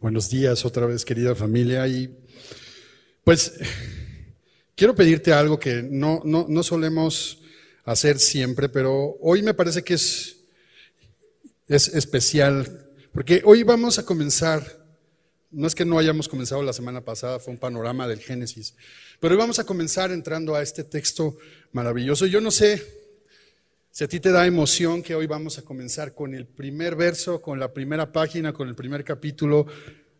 Buenos días otra vez, querida familia. Y pues quiero pedirte algo que no, no, no solemos hacer siempre, pero hoy me parece que es, es especial, porque hoy vamos a comenzar, no es que no hayamos comenzado la semana pasada, fue un panorama del Génesis, pero hoy vamos a comenzar entrando a este texto maravilloso. Yo no sé si a ti te da emoción que hoy vamos a comenzar con el primer verso, con la primera página, con el primer capítulo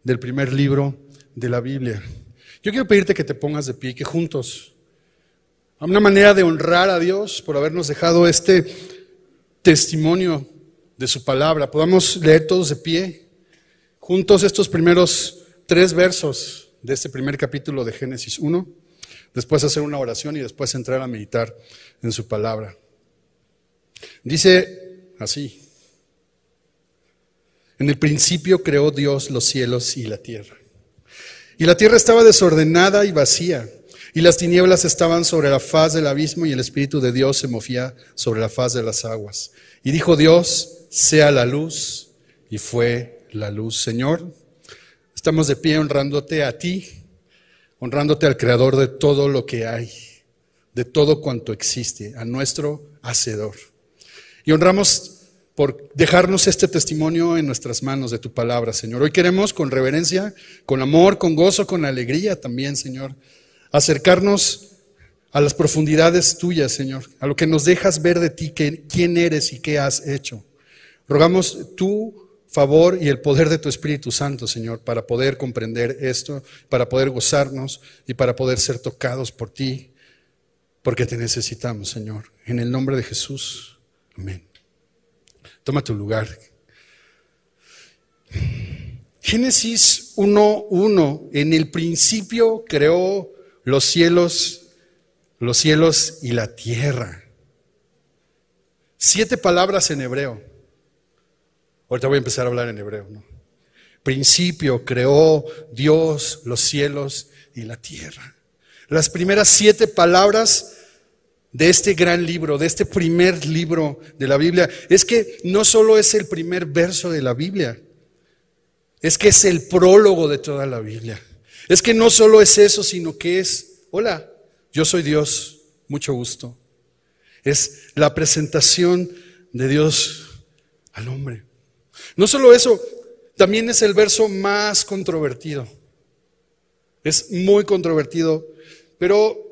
del primer libro de la Biblia. Yo quiero pedirte que te pongas de pie, que juntos, a una manera de honrar a Dios por habernos dejado este testimonio de su palabra, podamos leer todos de pie, juntos estos primeros tres versos de este primer capítulo de Génesis 1, después hacer una oración y después entrar a meditar en su palabra. Dice así, en el principio creó Dios los cielos y la tierra. Y la tierra estaba desordenada y vacía, y las tinieblas estaban sobre la faz del abismo, y el Espíritu de Dios se movía sobre la faz de las aguas. Y dijo Dios, sea la luz, y fue la luz. Señor, estamos de pie honrándote a ti, honrándote al Creador de todo lo que hay, de todo cuanto existe, a nuestro Hacedor. Y honramos por dejarnos este testimonio en nuestras manos de tu palabra, Señor. Hoy queremos con reverencia, con amor, con gozo, con alegría también, Señor, acercarnos a las profundidades tuyas, Señor, a lo que nos dejas ver de ti, quién eres y qué has hecho. Rogamos tu favor y el poder de tu Espíritu Santo, Señor, para poder comprender esto, para poder gozarnos y para poder ser tocados por ti, porque te necesitamos, Señor. En el nombre de Jesús. Amén. Toma tu lugar. Génesis 1.1, en el principio creó los cielos, los cielos y la tierra. Siete palabras en hebreo. Ahorita voy a empezar a hablar en hebreo. ¿no? Principio creó Dios los cielos y la tierra. Las primeras siete palabras de este gran libro, de este primer libro de la Biblia, es que no solo es el primer verso de la Biblia, es que es el prólogo de toda la Biblia. Es que no solo es eso, sino que es, hola, yo soy Dios, mucho gusto. Es la presentación de Dios al hombre. No solo eso, también es el verso más controvertido. Es muy controvertido, pero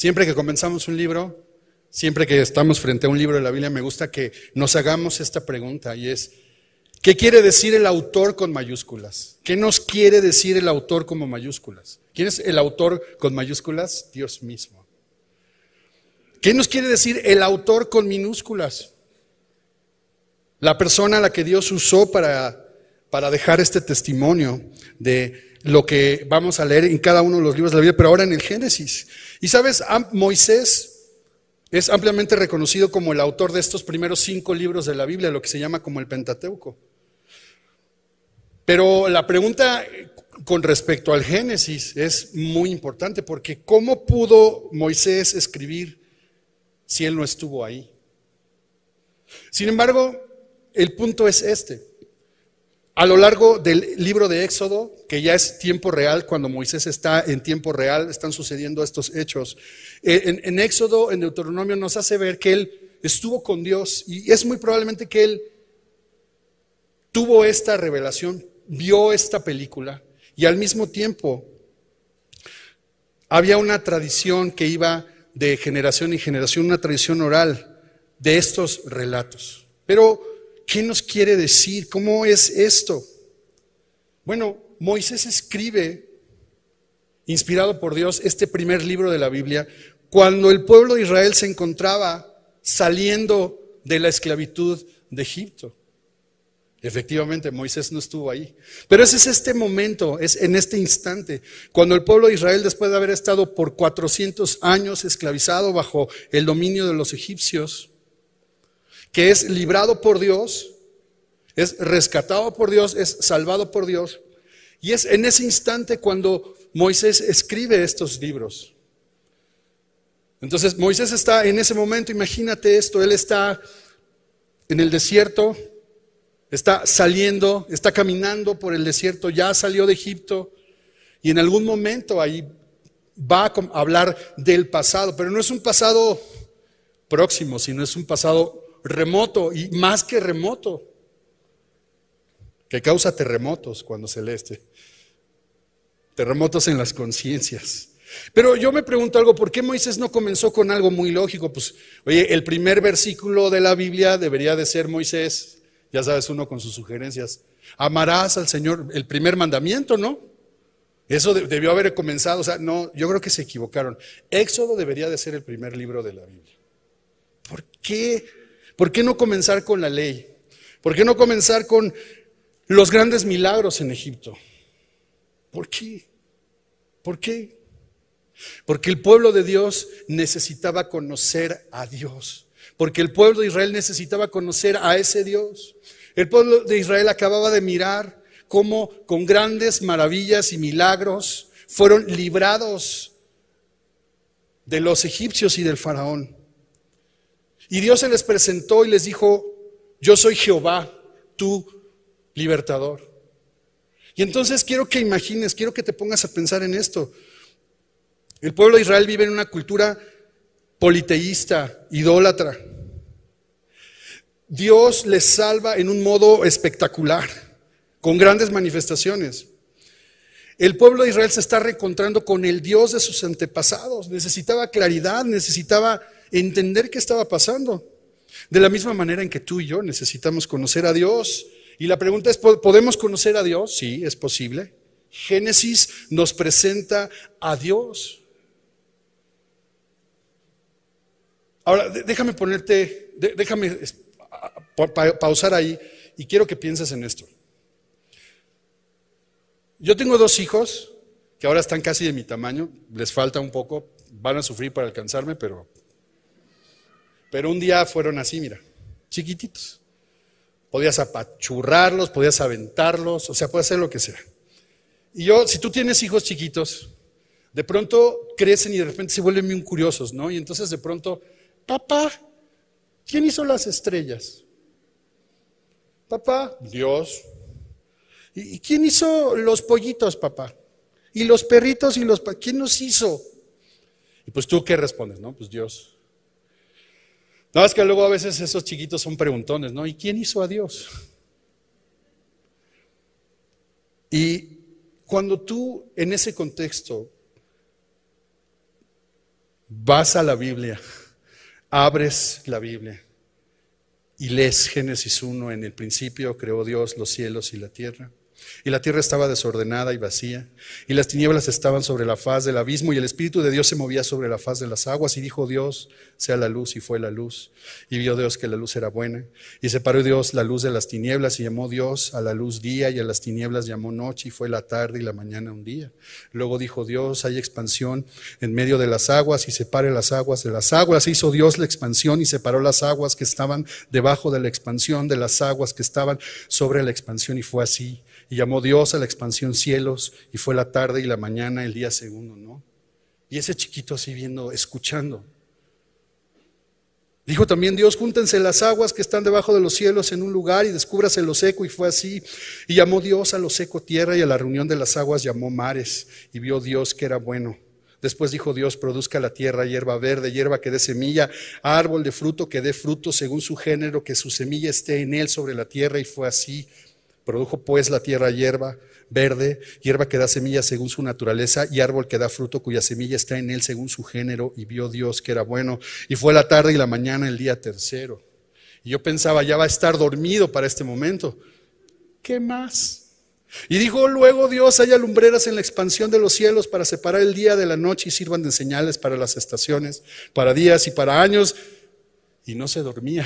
Siempre que comenzamos un libro, siempre que estamos frente a un libro de la Biblia, me gusta que nos hagamos esta pregunta y es, ¿qué quiere decir el autor con mayúsculas? ¿Qué nos quiere decir el autor como mayúsculas? ¿Quién es el autor con mayúsculas? Dios mismo. ¿Qué nos quiere decir el autor con minúsculas? La persona a la que Dios usó para, para dejar este testimonio de lo que vamos a leer en cada uno de los libros de la Biblia, pero ahora en el Génesis. Y sabes, Moisés es ampliamente reconocido como el autor de estos primeros cinco libros de la Biblia, lo que se llama como el Pentateuco. Pero la pregunta con respecto al Génesis es muy importante, porque ¿cómo pudo Moisés escribir si él no estuvo ahí? Sin embargo, el punto es este. A lo largo del libro de Éxodo, que ya es tiempo real, cuando Moisés está en tiempo real, están sucediendo estos hechos. Eh, en, Éxodo, en Deuteronomio, nos hace ver que él estuvo con Dios y es muy probablemente que él tuvo esta revelación, vio esta película y al mismo tiempo había una tradición que iba de generación en generación, una tradición oral de estos relatos. Pero ¿Qué nos quiere decir? ¿Cómo es esto? Bueno, Moisés escribe, inspirado por Dios, este primer libro de la Biblia, cuando el pueblo de Israel se encontraba saliendo de la esclavitud de Egipto. Efectivamente, Moisés no estuvo ahí. Pero ese es este momento, es en este instante, cuando el pueblo de Israel, después de haber estado por 400 años esclavizado bajo el dominio de los egipcios, que es librado por Dios, es rescatado por Dios, es salvado por Dios. Y es en ese instante cuando Moisés escribe estos libros. Entonces Moisés está en ese momento, imagínate esto, él está en el desierto, está saliendo, está caminando por el desierto, ya salió de Egipto y en algún momento ahí va a hablar del pasado, pero no es un pasado próximo, sino es un pasado remoto y más que remoto, que causa terremotos cuando celeste, terremotos en las conciencias. Pero yo me pregunto algo, ¿por qué Moisés no comenzó con algo muy lógico? Pues, oye, el primer versículo de la Biblia debería de ser Moisés, ya sabes, uno con sus sugerencias. Amarás al Señor, el primer mandamiento, ¿no? Eso debió haber comenzado, o sea, no, yo creo que se equivocaron. Éxodo debería de ser el primer libro de la Biblia. ¿Por qué? ¿Por qué no comenzar con la ley? ¿Por qué no comenzar con los grandes milagros en Egipto? ¿Por qué? ¿Por qué? Porque el pueblo de Dios necesitaba conocer a Dios. Porque el pueblo de Israel necesitaba conocer a ese Dios. El pueblo de Israel acababa de mirar cómo con grandes maravillas y milagros fueron librados de los egipcios y del faraón. Y Dios se les presentó y les dijo, yo soy Jehová, tu libertador. Y entonces quiero que imagines, quiero que te pongas a pensar en esto. El pueblo de Israel vive en una cultura politeísta, idólatra. Dios les salva en un modo espectacular, con grandes manifestaciones. El pueblo de Israel se está reencontrando con el Dios de sus antepasados. Necesitaba claridad, necesitaba entender qué estaba pasando. De la misma manera en que tú y yo necesitamos conocer a Dios. Y la pregunta es, ¿podemos conocer a Dios? Sí, es posible. Génesis nos presenta a Dios. Ahora, déjame ponerte, déjame pausar ahí y quiero que pienses en esto. Yo tengo dos hijos que ahora están casi de mi tamaño, les falta un poco, van a sufrir para alcanzarme, pero, pero un día fueron así, mira, chiquititos. Podías apachurrarlos, podías aventarlos, o sea, puedes hacer lo que sea. Y yo, si tú tienes hijos chiquitos, de pronto crecen y de repente se vuelven muy curiosos, ¿no? Y entonces de pronto Papá, ¿quién hizo las estrellas? Papá, Dios. ¿Y quién hizo los pollitos, papá? Y los perritos y los... ¿Quién nos hizo? Y pues tú qué respondes, ¿no? Pues Dios. No, es que luego a veces esos chiquitos son preguntones, ¿no? ¿Y quién hizo a Dios? Y cuando tú en ese contexto vas a la Biblia, abres la Biblia y lees Génesis 1, en el principio creó Dios los cielos y la tierra. Y la tierra estaba desordenada y vacía, y las tinieblas estaban sobre la faz del abismo, y el Espíritu de Dios se movía sobre la faz de las aguas, y dijo Dios, sea la luz, y fue la luz. Y vio Dios que la luz era buena, y separó Dios la luz de las tinieblas, y llamó Dios a la luz día, y a las tinieblas llamó noche, y fue la tarde y la mañana un día. Luego dijo Dios, hay expansión en medio de las aguas, y separe las aguas de las aguas. Hizo Dios la expansión, y separó las aguas que estaban debajo de la expansión de las aguas que estaban sobre la expansión, y fue así. Y llamó Dios a la expansión cielos y fue la tarde y la mañana el día segundo, ¿no? Y ese chiquito así viendo, escuchando. Dijo también Dios, júntense las aguas que están debajo de los cielos en un lugar y descúbrase lo seco. Y fue así. Y llamó Dios a lo seco tierra y a la reunión de las aguas llamó mares. Y vio Dios que era bueno. Después dijo Dios, produzca la tierra hierba verde, hierba que dé semilla, árbol de fruto que dé fruto según su género, que su semilla esté en él sobre la tierra. Y fue así. Produjo pues la tierra hierba verde, hierba que da semilla según su naturaleza y árbol que da fruto cuya semilla está en él según su género y vio Dios que era bueno. Y fue la tarde y la mañana el día tercero. Y yo pensaba, ya va a estar dormido para este momento. ¿Qué más? Y dijo luego Dios, haya lumbreras en la expansión de los cielos para separar el día de la noche y sirvan de señales para las estaciones, para días y para años. Y no se dormía.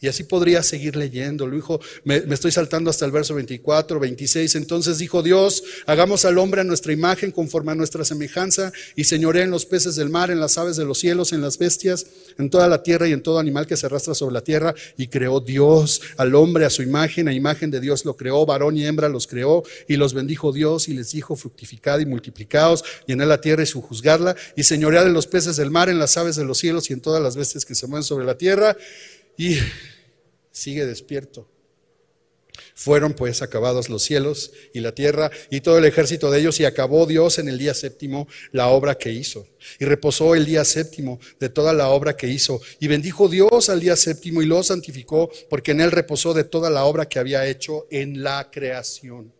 Y así podría seguir leyendo. Lo dijo, me, estoy saltando hasta el verso 24, 26. Entonces dijo Dios, hagamos al hombre a nuestra imagen, conforme a nuestra semejanza, y señoré en los peces del mar, en las aves de los cielos, en las bestias, en toda la tierra y en todo animal que se arrastra sobre la tierra. Y creó Dios al hombre a su imagen, a imagen de Dios lo creó, varón y hembra los creó, y los bendijo Dios y les dijo, fructificad y multiplicados, llenad la tierra y sujuzgarla, y señoread en los peces del mar, en las aves de los cielos y en todas las bestias que se mueven sobre la tierra y sigue despierto. Fueron pues acabados los cielos y la tierra y todo el ejército de ellos y acabó Dios en el día séptimo la obra que hizo. Y reposó el día séptimo de toda la obra que hizo. Y bendijo Dios al día séptimo y lo santificó porque en él reposó de toda la obra que había hecho en la creación.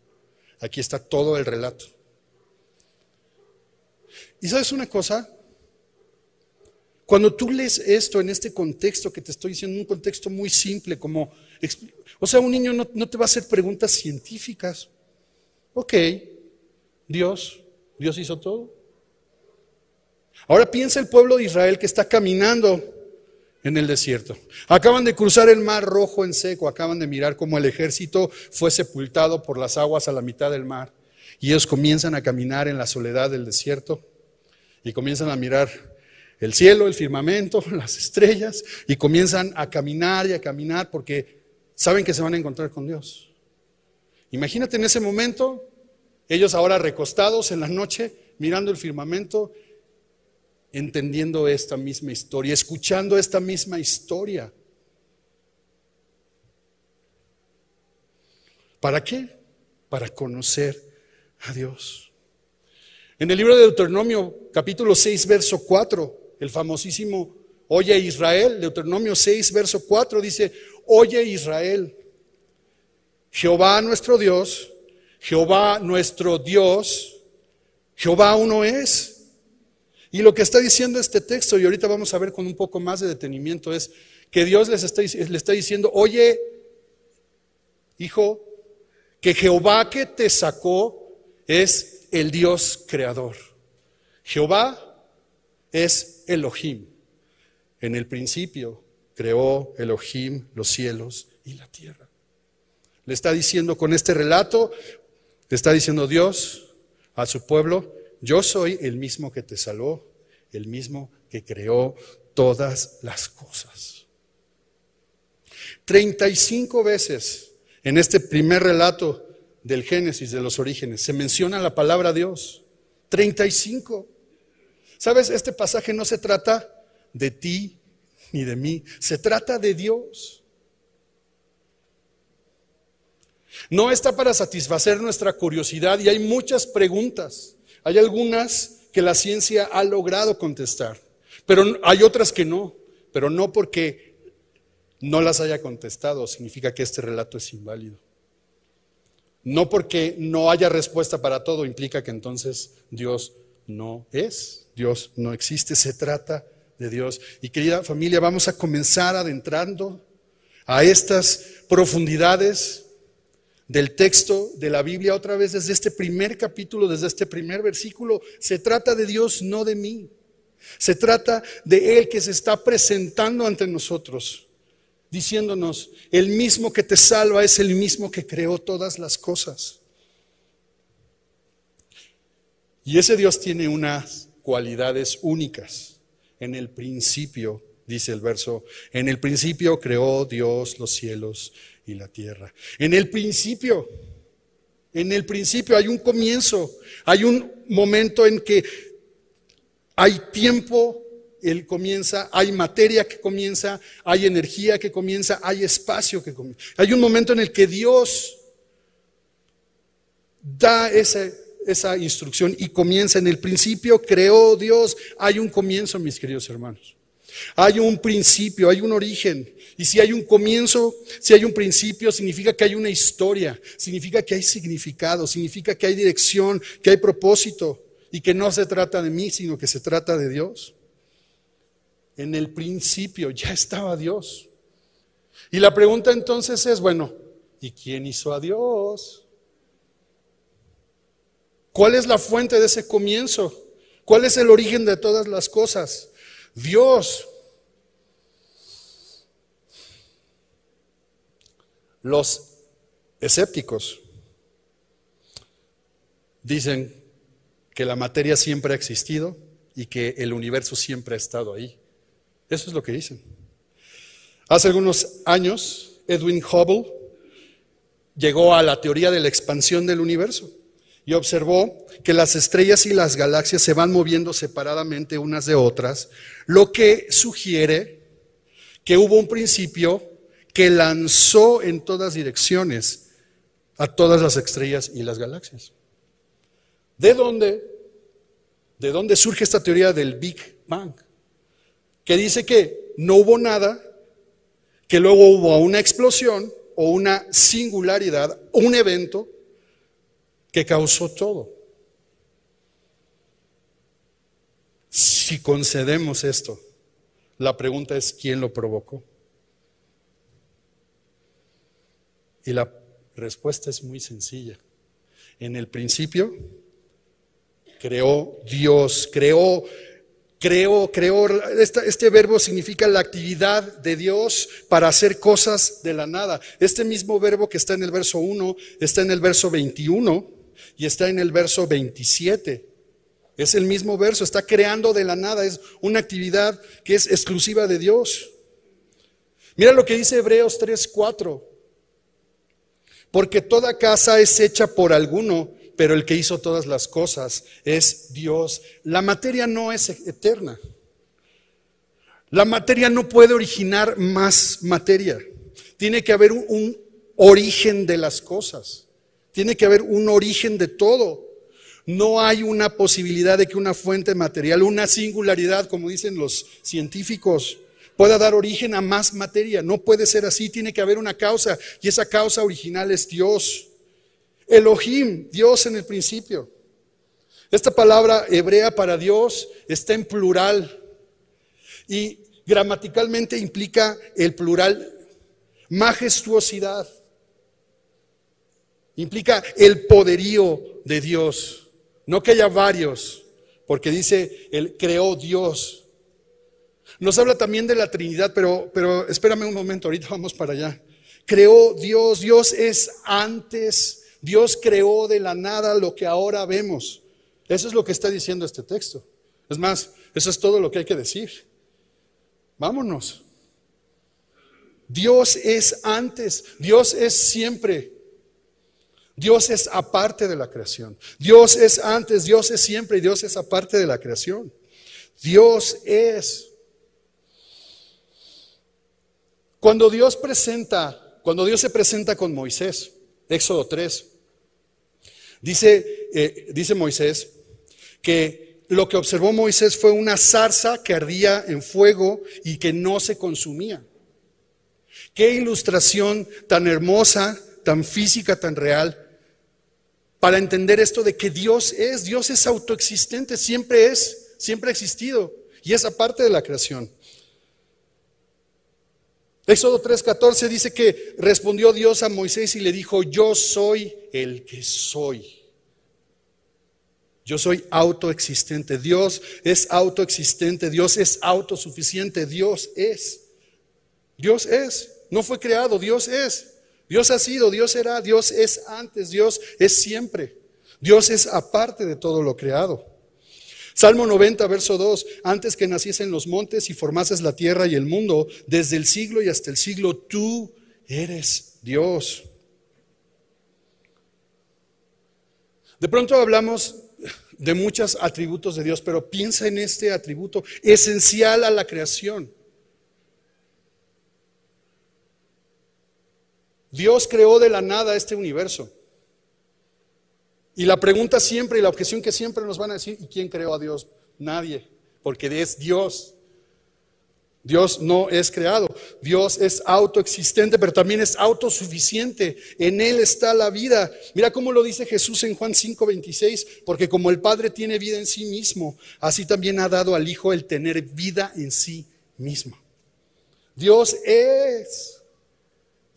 Aquí está todo el relato. ¿Y sabes una cosa? Cuando tú lees esto en este contexto que te estoy diciendo, un contexto muy simple, como, o sea, un niño no, te va a hacer preguntas científicas. Ok, Dios, Dios hizo todo. Ahora piensa el pueblo de Israel que está caminando en el desierto. Acaban de cruzar el mar rojo en seco, acaban de mirar cómo el ejército fue sepultado por las aguas a la mitad del mar. Y ellos comienzan a caminar en la soledad del desierto y comienzan a mirar el cielo, el firmamento, las estrellas, y comienzan a caminar y a caminar porque saben que se van a encontrar con Dios. Imagínate en ese momento, ellos ahora recostados en la noche, mirando el firmamento, entendiendo esta misma historia, escuchando esta misma historia. ¿Para qué? Para conocer a Dios. En el libro de Deuteronomio, capítulo 6, verso 4, el famosísimo Oye Israel, Deuteronomio 6, verso 4 dice, Oye Israel, Jehová nuestro Dios, Jehová nuestro Dios, Jehová uno es. Y lo que está diciendo este texto, y ahorita vamos a ver con un poco más de detenimiento, es que Dios les está, le está diciendo, oye, hijo, que Jehová que te sacó es el Dios creador. Jehová es Elohim. En el principio creó Elohim los cielos y la tierra. Le está diciendo con este relato, le está diciendo Dios a su pueblo, yo soy el mismo que te salvó, el mismo que creó todas las cosas. 35 veces en este primer relato del Génesis, de los orígenes, se menciona la palabra Dios. 35. Sabes, este pasaje no se trata de ti ni de mí, se trata de Dios. No está para satisfacer nuestra curiosidad y hay muchas preguntas. Hay algunas que la ciencia ha logrado contestar, pero hay otras que no, pero no porque no las haya contestado significa que este relato es inválido. No porque no haya respuesta para todo implica que entonces Dios no es. Dios no existe, se trata de Dios. Y querida familia, vamos a comenzar adentrando a estas profundidades del texto de la Biblia otra vez desde este primer capítulo, desde este primer versículo. Se trata de Dios, no de mí. Se trata de Él que se está presentando ante nosotros, diciéndonos, el mismo que te salva es el mismo que creó todas las cosas. Y ese Dios tiene unas cualidades únicas. En el principio, dice el verso, en el principio creó Dios los cielos y la tierra. En el principio, en el principio hay un comienzo, hay un momento en que hay tiempo, él comienza, hay materia que comienza, hay energía que comienza, hay espacio que comienza. Hay un momento en el que Dios da ese esa instrucción y comienza en el principio, creó Dios. Hay un comienzo, mis queridos hermanos. Hay un principio, hay un origen. Y si hay un comienzo, si hay un principio, significa que hay una historia, significa que hay significado, significa que hay dirección, que hay propósito y que no se trata de mí, sino que se trata de Dios. En el principio ya estaba Dios. Y la pregunta entonces es, bueno, ¿y quién hizo a Dios? ¿Cuál es la fuente de ese comienzo? ¿Cuál es el origen de todas las cosas? Dios. Los escépticos dicen que la materia siempre ha existido y que el universo siempre ha estado ahí. Eso es lo que dicen. Hace algunos años, Edwin Hubble llegó a la teoría de la expansión del universo y observó que las estrellas y las galaxias se van moviendo separadamente unas de otras, lo que sugiere que hubo un principio que lanzó en todas direcciones a todas las estrellas y las galaxias. ¿De dónde? ¿De dónde surge esta teoría del Big Bang? Que dice que no hubo nada, que luego hubo una explosión o una singularidad, un evento que causó todo. Si concedemos esto, la pregunta es ¿quién lo provocó? Y la respuesta es muy sencilla. En el principio creó Dios, creó, creó, creó. Este, verbo significa la actividad de Dios para hacer cosas de la nada. Este mismo verbo que está en el verso 1 está en el verso 21 y está en el verso 27. Es el mismo verso, está creando de la nada, es una actividad que es exclusiva de Dios. Mira lo que dice Hebreos 3:4. Porque toda casa es hecha por alguno, pero el que hizo todas las cosas es Dios. La materia no es eterna. La materia no puede originar más materia. Tiene que haber un, origen de las cosas. Tiene que haber un origen de todo. No hay una posibilidad de que una fuente material, una singularidad, como dicen los científicos, pueda dar origen a más materia. No puede ser así, tiene que haber una causa y esa causa original es Dios. Elohim, Dios en el principio. Esta palabra hebrea para Dios está en plural y gramaticalmente implica el plural majestuosidad. Implica el poderío de Dios. No que haya varios, porque dice, Él creó Dios. Nos habla también de la Trinidad, pero, pero espérame un momento, ahorita vamos para allá. Creó Dios, Dios es antes, Dios creó de la nada lo que ahora vemos. Eso es lo que está diciendo este texto. Es más, eso es todo lo que hay que decir. Vámonos. Dios es antes, Dios es siempre. Dios es aparte de la creación. Dios es antes, Dios es siempre y Dios es aparte de la creación. Dios es. Cuando Dios presenta, cuando Dios se presenta con Moisés, Éxodo 3, dice, eh, dice Moisés que lo que observó Moisés fue una zarza que ardía en fuego y que no se consumía. Qué ilustración tan hermosa, tan física, tan real para entender esto de que Dios es, Dios es autoexistente, siempre es, siempre ha existido y es aparte de la creación. Éxodo 3:14 dice que respondió Dios a Moisés y le dijo, yo soy el que soy. Yo soy autoexistente. Dios es autoexistente. Dios es autosuficiente. Dios es. Dios es. No fue creado. Dios es. Dios ha sido, Dios será, Dios es antes, Dios es siempre. Dios es aparte de todo lo creado. Salmo 90, verso 2, antes que naciesen los montes y formases la tierra y el mundo, desde el siglo y hasta el siglo, tú eres Dios. De pronto hablamos de muchos atributos de Dios, pero piensa en este atributo esencial a la creación. Dios creó de la nada este universo. Y la pregunta siempre y la objeción que siempre nos van a decir, ¿y quién creó a Dios? Nadie, porque es Dios. Dios no es creado. Dios es autoexistente, pero también es autosuficiente. En Él está la vida. Mira cómo lo dice Jesús en Juan 5:26, porque como el Padre tiene vida en sí mismo, así también ha dado al Hijo el tener vida en sí mismo. Dios es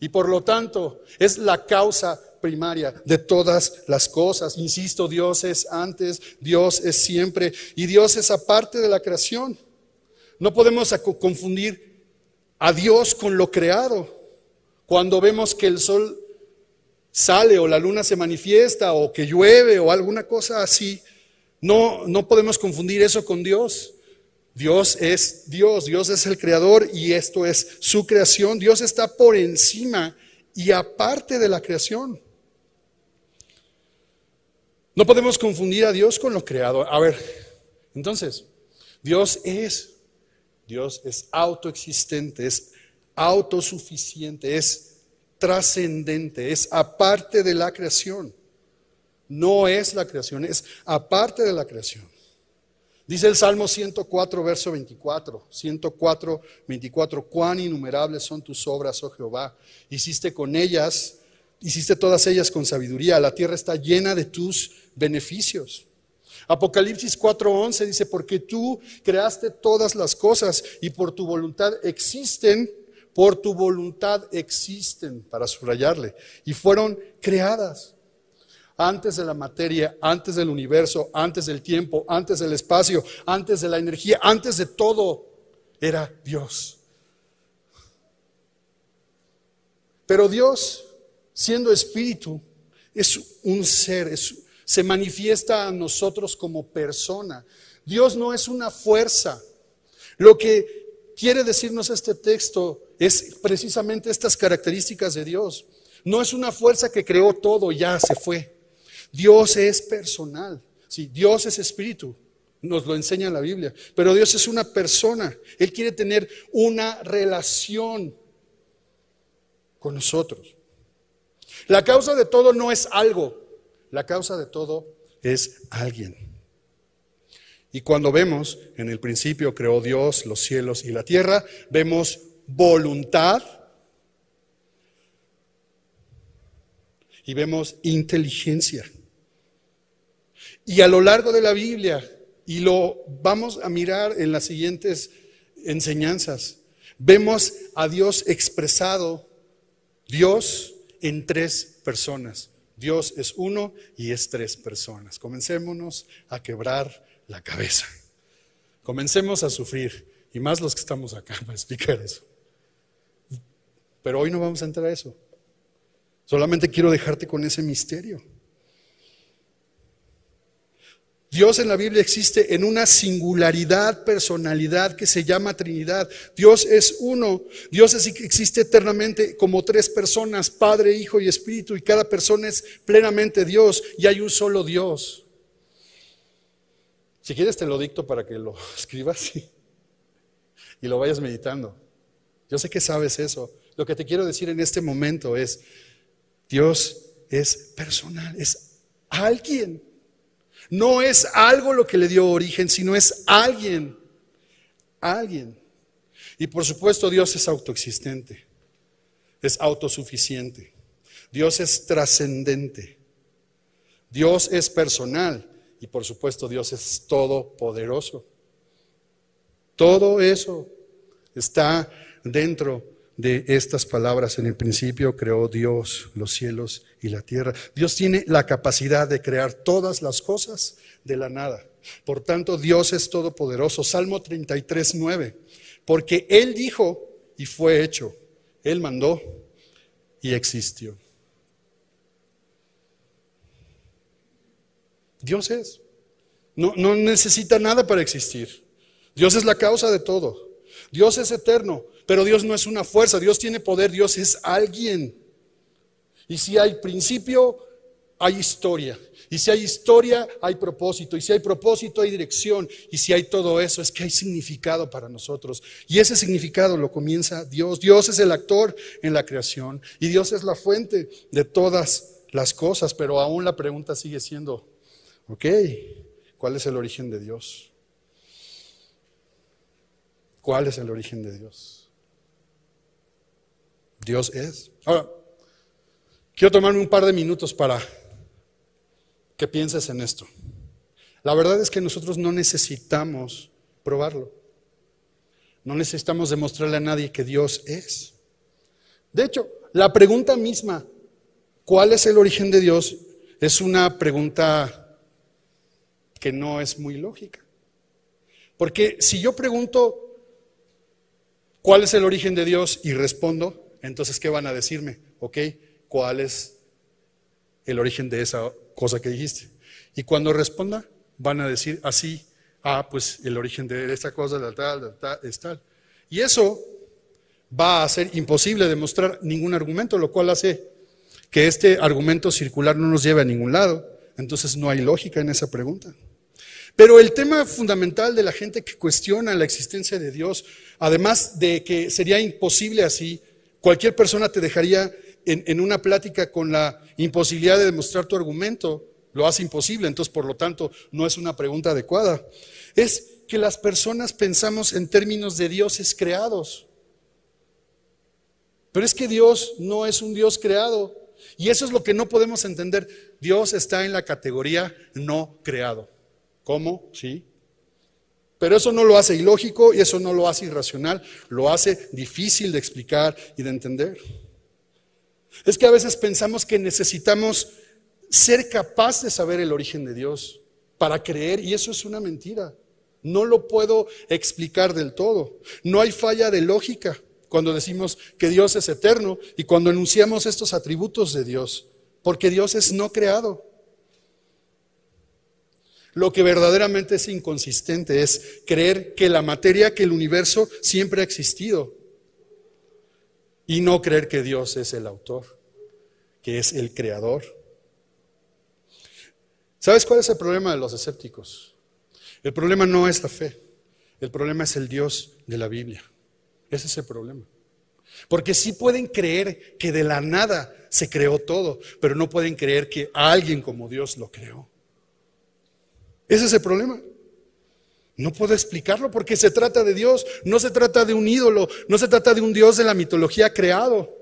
y por lo tanto es la causa primaria de todas las cosas. Insisto, Dios es antes, Dios es siempre y Dios es aparte de la creación. No podemos confundir a Dios con lo creado. Cuando vemos que el sol sale o la luna se manifiesta o que llueve o alguna cosa así, no, no podemos confundir eso con Dios. Dios es Dios, Dios es el creador y esto es su creación. Dios está por encima y aparte de la creación. No podemos confundir a Dios con lo creado. A ver, entonces, Dios es, Dios es autoexistente, es autosuficiente, es trascendente, es aparte de la creación. No es la creación, es aparte de la creación. Dice el Salmo 104, verso 24, 104, 24, cuán innumerables son tus obras, oh Jehová. Hiciste con ellas, hiciste todas ellas con sabiduría. La tierra está llena de tus beneficios. Apocalipsis 4:11 dice, porque tú creaste todas las cosas y por tu voluntad existen, por tu voluntad existen, para subrayarle, y fueron creadas antes de la materia, antes del universo, antes del tiempo, antes del espacio, antes de la energía, antes de todo, era Dios. Pero Dios, siendo espíritu, es un ser, se manifiesta a nosotros como persona. Dios no es una fuerza. Lo que quiere decirnos este texto es precisamente estas características de Dios. No es una fuerza que creó todo, ya se fue. Dios es personal. Sí, Dios es espíritu. Nos lo enseña la Biblia. Pero Dios es una persona. Él quiere tener una relación con nosotros. La causa de todo no es algo. La causa de todo es alguien. Y cuando vemos, en el principio creó Dios los cielos y la tierra, vemos voluntad y vemos inteligencia. Y a lo largo de la Biblia, y lo vamos a mirar en las siguientes enseñanzas, vemos a Dios expresado, Dios en tres personas. Dios es uno y es tres personas. Comencémonos a quebrar la cabeza. Comencemos a sufrir, y más los que estamos acá para explicar eso. Pero hoy no vamos a entrar a eso. Solamente quiero dejarte con ese misterio. Dios en la Biblia existe en una singularidad, personalidad que se llama Trinidad. Dios es uno. Dios existe eternamente como tres personas, Padre, Hijo y Espíritu, y cada persona es plenamente Dios y hay un solo Dios. Si quieres te lo dicto para que lo escribas y lo vayas meditando. Yo sé que sabes eso. Lo que te quiero decir en este momento es, Dios es personal, es alguien. No es algo lo que le dio origen, sino es alguien. Alguien. Y por supuesto Dios es autoexistente, es autosuficiente. Dios es trascendente. Dios es personal y por supuesto Dios es todopoderoso. Todo eso está dentro de estas palabras. En el principio creó Dios los cielos y la tierra. Dios tiene la capacidad de crear todas las cosas de la nada. Por tanto, Dios es todopoderoso. Salmo 33, 9. Porque Él dijo y fue hecho. Él mandó y existió. Dios es. No, no necesita nada para existir. Dios es la causa de todo. Dios es eterno. Pero Dios no es una fuerza, Dios tiene poder, Dios es alguien. Y si hay principio, hay historia. Y si hay historia, hay propósito. Y si hay propósito, hay dirección. Y si hay todo eso, es que hay significado para nosotros. Y ese significado lo comienza Dios. Dios es el actor en la creación. Y Dios es la fuente de todas las cosas. Pero aún la pregunta sigue siendo, ok, ¿cuál es el origen de Dios? ¿Cuál es el origen de Dios? Dios es. Ahora, quiero tomarme un par de minutos para que pienses en esto. La verdad es que nosotros no necesitamos probarlo. No necesitamos demostrarle a nadie que Dios es. De hecho, la pregunta misma, ¿cuál es el origen de Dios? Es una pregunta que no es muy lógica. Porque si yo pregunto, ¿cuál es el origen de Dios? Y respondo, entonces, ¿qué van a decirme? ¿Ok? ¿Cuál es el origen de esa cosa que dijiste? Y cuando responda, van a decir así, ah, pues el origen de esta cosa, de tal, tal, es tal. Y eso va a ser imposible demostrar ningún argumento, lo cual hace que este argumento circular no nos lleve a ningún lado. Entonces no hay lógica en esa pregunta. Pero el tema fundamental de la gente que cuestiona la existencia de Dios, además de que sería imposible así, Cualquier persona te dejaría en, una plática con la imposibilidad de demostrar tu argumento, lo hace imposible, entonces por lo tanto no es una pregunta adecuada. Es que las personas pensamos en términos de dioses creados. Pero es que Dios no es un Dios creado. Y eso es lo que no podemos entender. Dios está en la categoría no creado. ¿Cómo? Sí. Pero eso no lo hace ilógico y eso no lo hace irracional, lo hace difícil de explicar y de entender. Es que a veces pensamos que necesitamos ser capaz de saber el origen de Dios para creer y eso es una mentira. No lo puedo explicar del todo. No hay falla de lógica cuando decimos que Dios es eterno y cuando enunciamos estos atributos de Dios, porque Dios es no creado. Lo que verdaderamente es inconsistente es creer que la materia, que el universo siempre ha existido y no creer que Dios es el autor, que es el creador. ¿Sabes cuál es el problema de los escépticos? El problema no es la fe, el problema es el Dios de la Biblia. Ese es el problema. Porque sí pueden creer que de la nada se creó todo, pero no pueden creer que alguien como Dios lo creó. Ese es el problema. No puedo explicarlo porque se trata de Dios, no se trata de un ídolo, no se trata de un Dios de la mitología creado.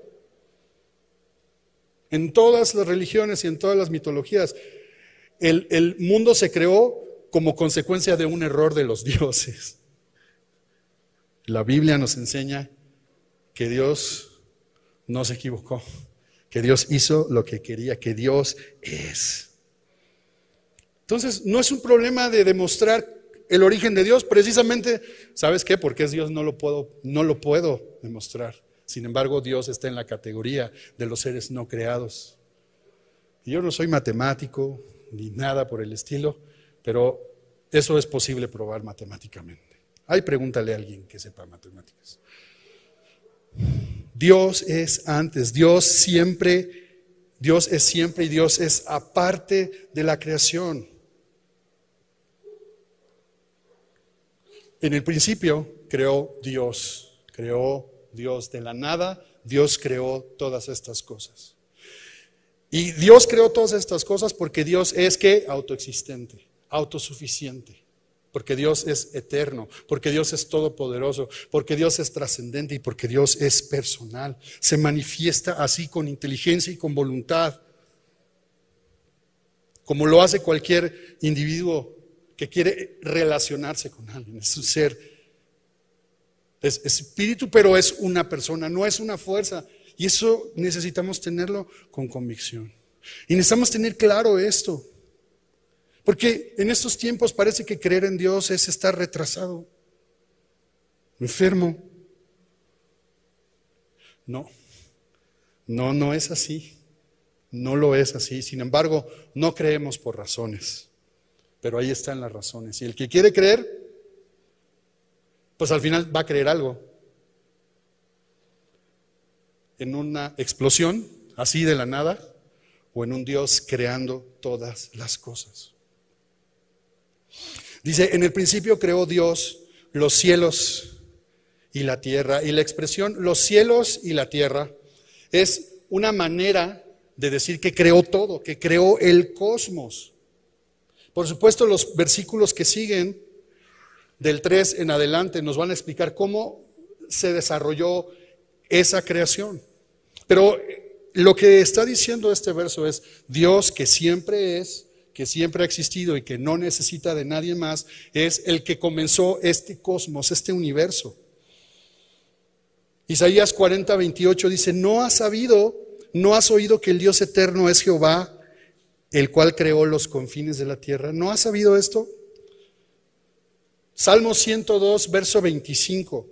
En todas las religiones y en todas las mitologías, el, el mundo se creó como consecuencia de un error de los dioses. La Biblia nos enseña que Dios no se equivocó, que Dios hizo lo que quería, que Dios es. Entonces, no es un problema de demostrar el origen de Dios, precisamente, ¿sabes qué? Porque es Dios no lo puedo no lo puedo demostrar. Sin embargo, Dios está en la categoría de los seres no creados. Yo no soy matemático ni nada por el estilo, pero eso es posible probar matemáticamente. Ahí pregúntale a alguien que sepa matemáticas. Dios es antes, Dios siempre, Dios es siempre y Dios es aparte de la creación. En el principio creó Dios, creó Dios de la nada, Dios creó todas estas cosas. Y Dios creó todas estas cosas porque Dios es que autoexistente, autosuficiente porque Dios es eterno, porque Dios es todopoderoso, porque Dios es trascendente y porque Dios es personal. Se manifiesta así con inteligencia y con voluntad, como lo hace cualquier individuo que quiere relacionarse con alguien. Es un ser, es espíritu, pero es una persona, no es una fuerza. Y eso necesitamos tenerlo con convicción. Y necesitamos tener claro esto. Porque en estos tiempos parece que creer en Dios es estar retrasado, enfermo. No, no, no es así. No lo es así. Sin embargo, no creemos por razones. Pero ahí están las razones. Y el que quiere creer, pues al final va a creer algo. En una explosión, así de la nada, o en un Dios creando todas las cosas. Dice, en el principio creó Dios los cielos y la tierra. Y la expresión los cielos y la tierra es una manera de decir que creó todo, que creó el cosmos. Por supuesto, los versículos que siguen del 3 en adelante nos van a explicar cómo se desarrolló esa creación. Pero lo que está diciendo este verso es Dios que siempre es, que siempre ha existido y que no necesita de nadie más, es el que comenzó este cosmos, este universo. Isaías 40, 28 dice, no has sabido, no has oído que el Dios eterno es Jehová, el cual creó los confines de la tierra. ¿No has sabido esto? Salmo 102, verso 25.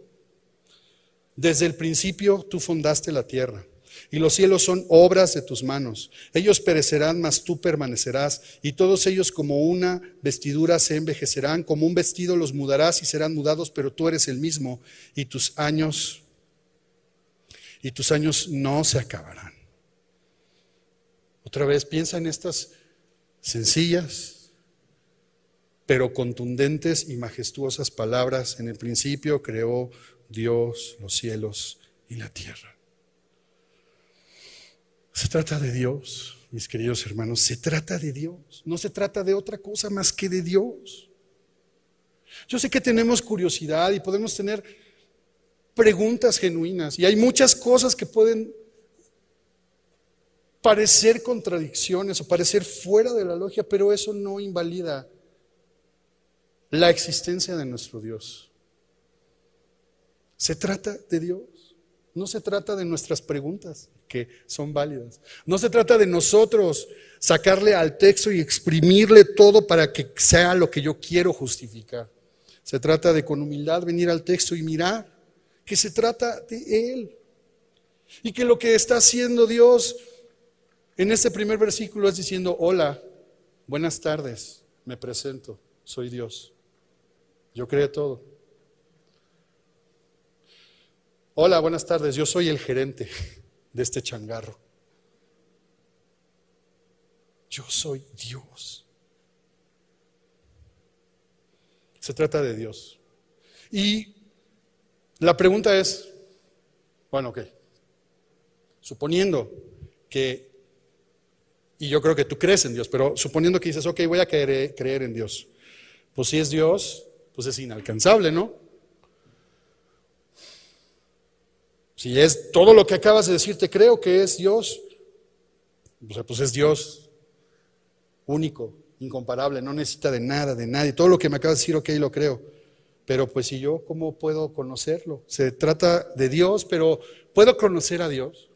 Desde el principio tú fundaste la tierra y los cielos son obras de tus manos. Ellos perecerán, mas tú permanecerás, y todos ellos como una vestidura se envejecerán, como un vestido los mudarás y serán mudados, pero tú eres el mismo, y tus años, y tus años no se acabarán. Otra vez, piensa en estas sencillas, pero contundentes y majestuosas palabras. En el principio creó Dios los cielos y la tierra. Se trata de Dios, mis queridos hermanos, se trata de Dios. No se trata de otra cosa más que de Dios. Yo sé que tenemos curiosidad y podemos tener preguntas genuinas y hay muchas cosas que pueden parecer contradicciones o parecer fuera de la logia, pero eso no invalida la existencia de nuestro Dios. Se trata de Dios, no se trata de nuestras preguntas, que son válidas. No se trata de nosotros sacarle al texto y exprimirle todo para que sea lo que yo quiero justificar. Se trata de con humildad venir al texto y mirar que se trata de Él. Y que lo que está haciendo Dios en este primer versículo es diciendo, hola, buenas tardes, me presento, soy Dios. Yo creo todo. Hola, buenas tardes, yo soy el gerente de este changarro. Yo soy Dios. Se trata de Dios. Y la pregunta es, bueno, ok, suponiendo que y yo creo que tú crees en Dios, pero suponiendo que dices, ok, voy a creer, en Dios. Pues si es Dios, pues es inalcanzable, ¿no? Si es todo lo que acabas de decir, te creo que es Dios, pues es Dios único, incomparable, no necesita de nada, de nadie. Todo lo que me acabas de decir, ok, lo creo. Pero pues si yo, ¿cómo puedo conocerlo? Se trata de Dios, pero ¿puedo conocer a Dios?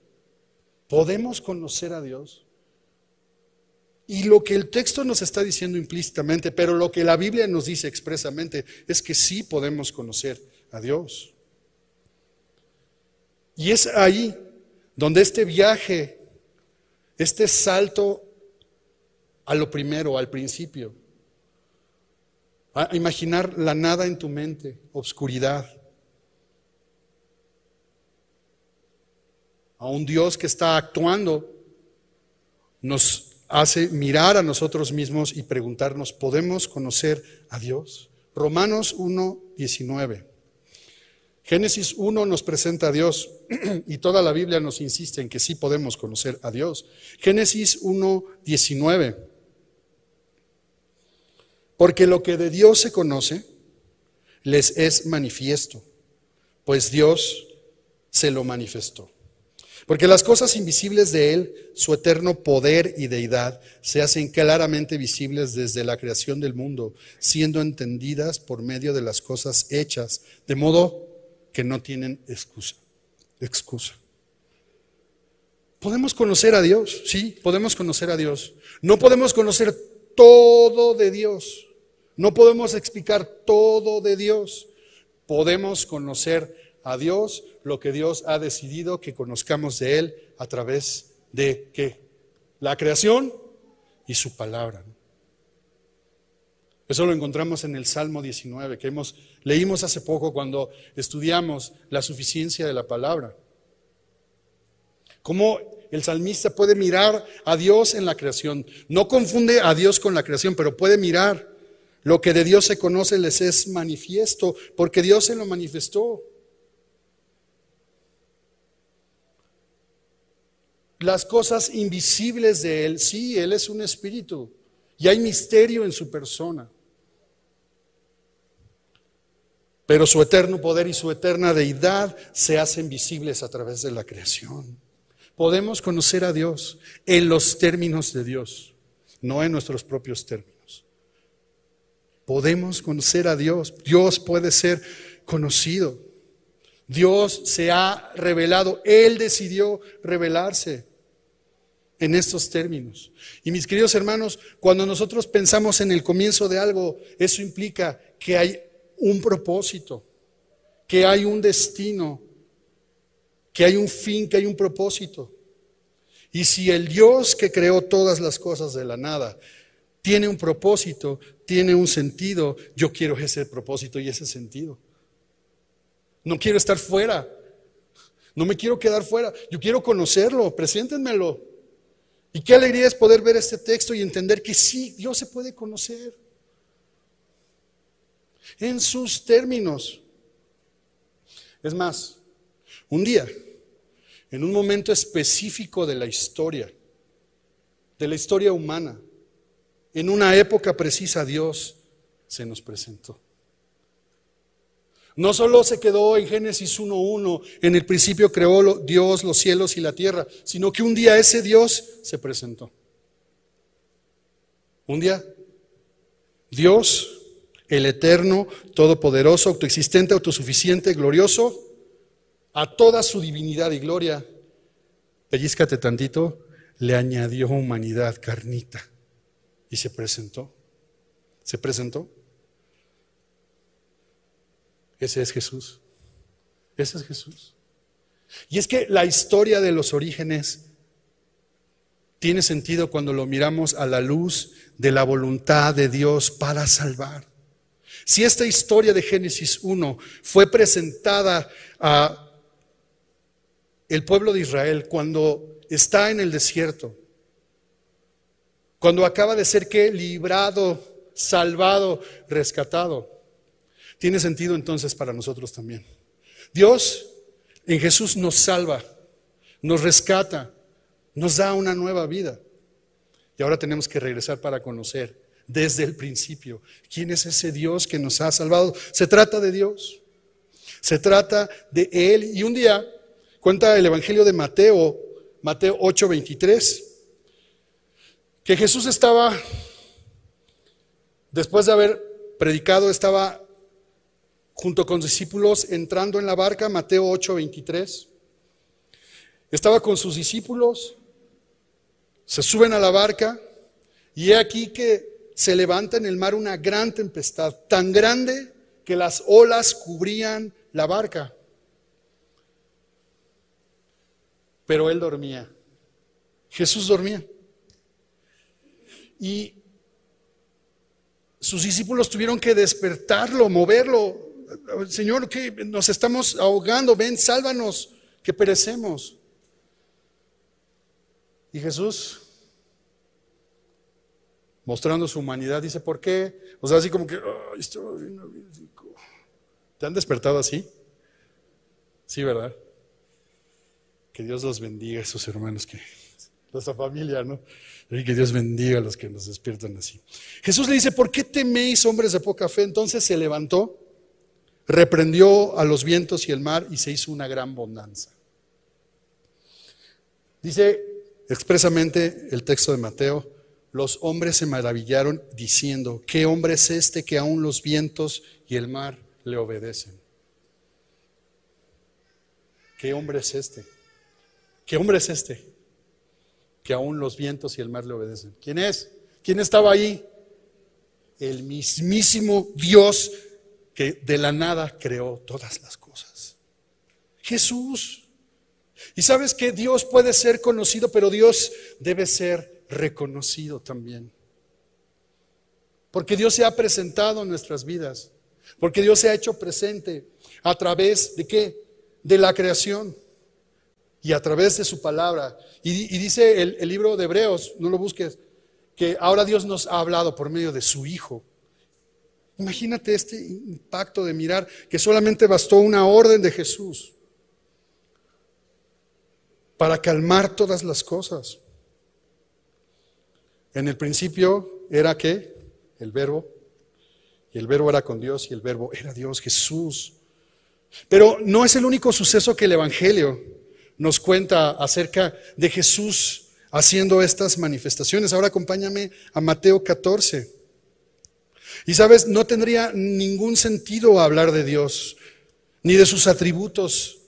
¿Podemos conocer a Dios? Y lo que el texto nos está diciendo implícitamente, pero lo que la Biblia nos dice expresamente, es que sí podemos conocer a Dios. Y es ahí donde este viaje, este salto a lo primero, al principio, a imaginar la nada en tu mente, obscuridad, a un Dios que está actuando, nos hace mirar a nosotros mismos y preguntarnos, ¿podemos conocer a Dios? Romanos 1, 19. Génesis 1 nos presenta a Dios y toda la Biblia nos insiste en que sí podemos conocer a Dios. Génesis 1, 19. Porque lo que de Dios se conoce les es manifiesto, pues Dios se lo manifestó. Porque las cosas invisibles de Él, su eterno poder y deidad, se hacen claramente visibles desde la creación del mundo, siendo entendidas por medio de las cosas hechas, de modo que no tienen excusa. excusa. Podemos conocer a Dios, sí, podemos conocer a Dios. No podemos conocer todo de Dios. No podemos explicar todo de Dios. Podemos conocer a Dios lo que Dios ha decidido que conozcamos de Él a través de qué? La creación y su palabra. Eso lo encontramos en el Salmo 19, que hemos, leímos hace poco cuando estudiamos la suficiencia de la palabra. Cómo el salmista puede mirar a Dios en la creación. No confunde a Dios con la creación, pero puede mirar. Lo que de Dios se conoce les es manifiesto, porque Dios se lo manifestó. Las cosas invisibles de Él. Sí, Él es un espíritu y hay misterio en su persona. Pero su eterno poder y su eterna deidad se hacen visibles a través de la creación. Podemos conocer a Dios en los términos de Dios, no en nuestros propios términos. Podemos conocer a Dios. Dios puede ser conocido. Dios se ha revelado. Él decidió revelarse en estos términos. Y mis queridos hermanos, cuando nosotros pensamos en el comienzo de algo, eso implica que hay un propósito, que hay un destino, que hay un fin, que hay un propósito. Y si el Dios que creó todas las cosas de la nada tiene un propósito, tiene un sentido, yo quiero ese propósito y ese sentido. No quiero estar fuera. No me quiero quedar fuera. Yo quiero conocerlo. Preséntenmelo. Y qué alegría es poder ver este texto y entender que sí, Dios se puede conocer en sus términos. Es más, un día en un momento específico de la historia, de la historia humana, en una época precisa, Dios se nos presentó. No solo se quedó en Génesis 1.1, en el principio creó Dios los cielos y la tierra, sino que un día ese Dios se presentó. Un día, Dios, el eterno, todopoderoso, autoexistente, autosuficiente, glorioso, a toda su divinidad y gloria, pellizcate tantito, le añadió humanidad, carnita, y se presentó. Se presentó. Ese es Jesús. Ese es Jesús. Y es que la historia de los orígenes tiene sentido cuando lo miramos a la luz de la voluntad de Dios para salvar. Si esta historia de Génesis 1 fue presentada a el pueblo de Israel cuando está en el desierto, cuando acaba de ser que librado, salvado, rescatado, tiene sentido entonces para nosotros también. Dios en Jesús nos salva, nos rescata, nos da una nueva vida. Y ahora tenemos que regresar para conocer desde el principio quién es ese Dios que nos ha salvado. Se trata de Dios, se trata de Él. Y un día cuenta el Evangelio de Mateo, Mateo 8:23, que Jesús estaba, después de haber predicado, estaba junto con discípulos entrando en la barca, Mateo 8:23. Estaba con sus discípulos se suben a la barca y he aquí que se levanta en el mar una gran tempestad, tan grande que las olas cubrían la barca. Pero él dormía. Jesús dormía. Y sus discípulos tuvieron que despertarlo, moverlo. Señor, que nos estamos ahogando, ven, sálvanos, que perecemos. Y Jesús mostrando su humanidad, dice, ¿por qué? O sea, así como que, ¿te han despertado así? Sí, ¿verdad? Que Dios los bendiga esos hermanos, que nuestra familia, ¿no? Que Dios bendiga a los que nos despiertan así. Jesús le dice, ¿por qué teméis, hombres de poca fe? Entonces se levantó, reprendió a los vientos y el mar y se hizo una gran bonanza. Dice expresamente el texto de Mateo, los hombres se maravillaron diciendo, ¿qué hombre es este que aún los vientos y el mar le obedecen? ¿Qué hombre es este? ¿Qué hombre es este que aún los vientos y el mar le obedecen? ¿Quién es? ¿Quién estaba ahí? El mismísimo Dios que de la nada creó todas las cosas. Jesús. Y sabes que Dios puede ser conocido, pero Dios debe ser reconocido también. Porque Dios se ha presentado en nuestras vidas. Porque Dios se ha hecho presente a través de qué? De la creación. Y a través de su palabra. Y, dice el, el libro de Hebreos, no lo busques, que ahora Dios nos ha hablado por medio de su Hijo. Imagínate este impacto de mirar que solamente bastó una orden de Jesús para calmar todas las cosas. En el principio era que el verbo, y el verbo era con Dios, y el verbo era Dios, Jesús. Pero no es el único suceso que el Evangelio nos cuenta acerca de Jesús haciendo estas manifestaciones. Ahora acompáñame a Mateo 14. Y sabes, no tendría ningún sentido hablar de Dios, ni de sus atributos,